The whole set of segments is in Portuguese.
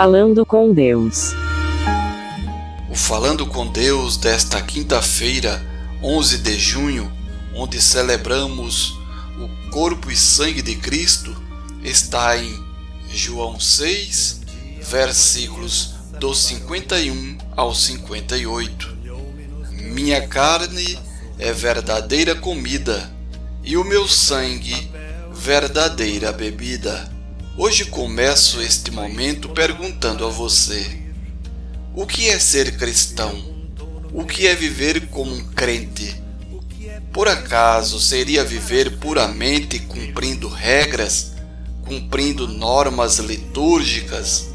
Falando com Deus. O Falando com Deus desta quinta-feira, 11 de junho, onde celebramos o corpo e sangue de Cristo, está em João 6, versículos dos 51 ao 58. Minha carne é verdadeira comida e o meu sangue verdadeira bebida. Hoje começo este momento perguntando a você: o que é ser cristão? O que é viver como um crente? Por acaso seria viver puramente cumprindo regras, cumprindo normas litúrgicas,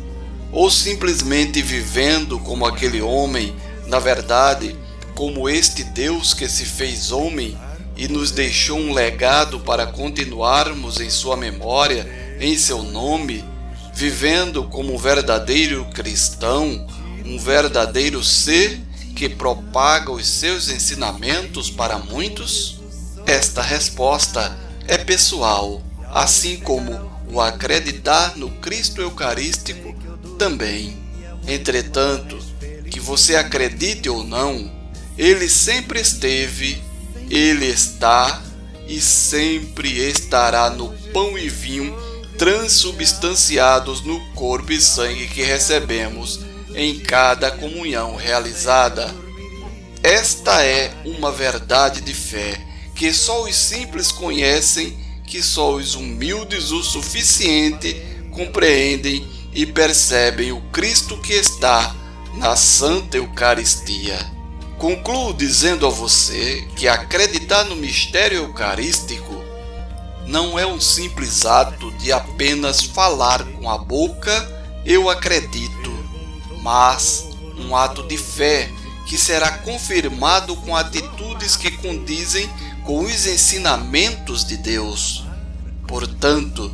ou simplesmente vivendo como aquele homem, na verdade, como este Deus que se fez homem e nos deixou um legado para continuarmos em sua memória, em seu nome, vivendo como um verdadeiro cristão, um verdadeiro ser que propaga os seus ensinamentos para muitos? Esta resposta é pessoal, assim como o acreditar no Cristo Eucarístico também. Entretanto, que você acredite ou não, ele sempre esteve, ele está e sempre estará no pão e vinho transubstanciados no corpo e sangue que recebemos em cada comunhão realizada. Esta é uma verdade de fé que só os simples conhecem, que só os humildes o suficiente compreendem e percebem o Cristo que está na Santa Eucaristia. Concluo dizendo a você que acreditar no mistério eucarístico não é um simples ato de apenas falar com a boca, eu acredito, mas um ato de fé que será confirmado com atitudes que condizem com os ensinamentos de Deus. Portanto,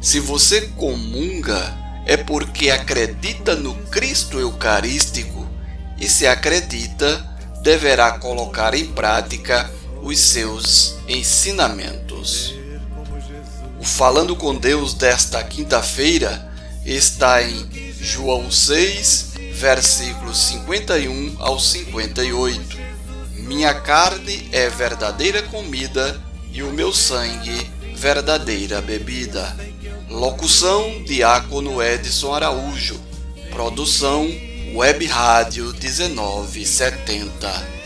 se você comunga, é porque acredita no Cristo Eucarístico e, se acredita, deverá colocar em prática os seus ensinamentos. Falando com Deus desta quinta-feira está em João 6, versículos 51 ao 58. Minha carne é verdadeira comida e o meu sangue verdadeira bebida. Locução Diácono Edson Araújo. Produção Web Rádio 1970.